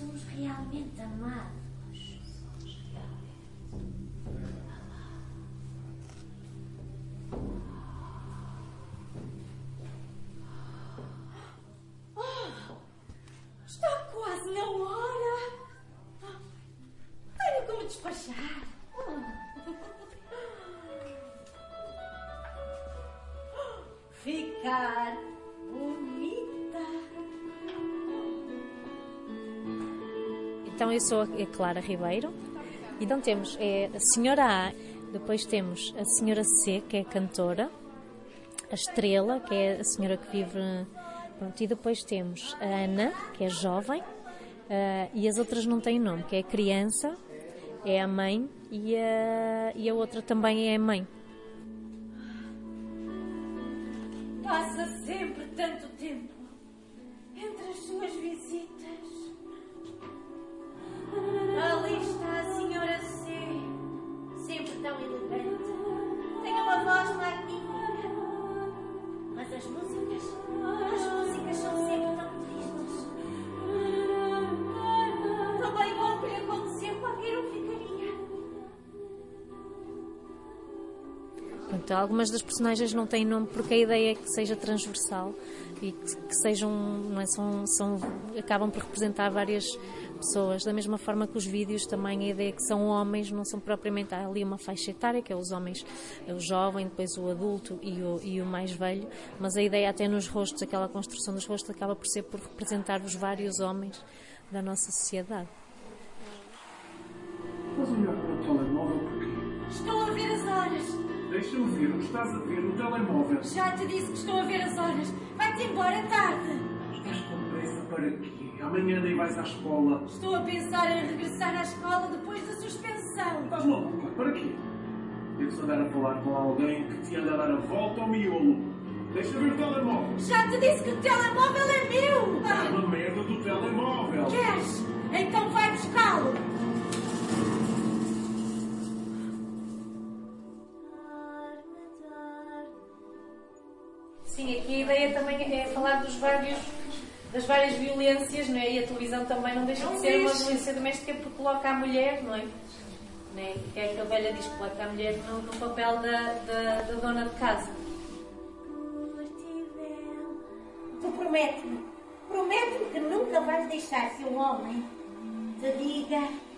somos realmente amados. Oh, está quase na hora. Tenho me despachar. Ficar. Então eu sou a Clara Ribeiro. Então temos é, a Senhora A, depois temos a Senhora C, que é cantora, a Estrela, que é a senhora que vive. Pronto, e depois temos a Ana, que é jovem, uh, e as outras não têm nome, que é a criança, é a mãe e a, e a outra também é a mãe. Passa sempre tanto tempo entre as suas visitas. Pronto, algumas das personagens não têm nome porque a ideia é que seja transversal e que, que sejam, não é, são, são, acabam por representar várias pessoas, da mesma forma que os vídeos também a ideia é que são homens, não são propriamente há ali uma faixa etária, que é os homens, o jovem, depois o adulto e o, e o mais velho, mas a ideia até nos rostos, aquela construção dos rostos acaba por ser por representar os vários homens da nossa sociedade. Estás a Deixa-me ver o que estás a ver no telemóvel. Já te disse que estou a ver as horas. Vai-te embora tarde. Estás com pressa para quê? Amanhã nem vais à escola. Estou a pensar em regressar à escola depois da suspensão. Estás maluca? Para quê? Deves andar a falar com alguém que te anda a dar a volta ao miolo. Deixa ver o telemóvel. Já te disse que o telemóvel é meu. É uma merda do telemóvel. Queres? Sim, aqui a ideia também é falar dos vários das várias violências, não é? E a televisão também não deixa Não de ser uma violência doméstica porque coloca a mulher, não é? Não é? Que é que a velha diz que coloca a mulher no, no papel da, da, da dona de casa. Tu promete-me, promete-me que nunca vais deixar que um homem te diga.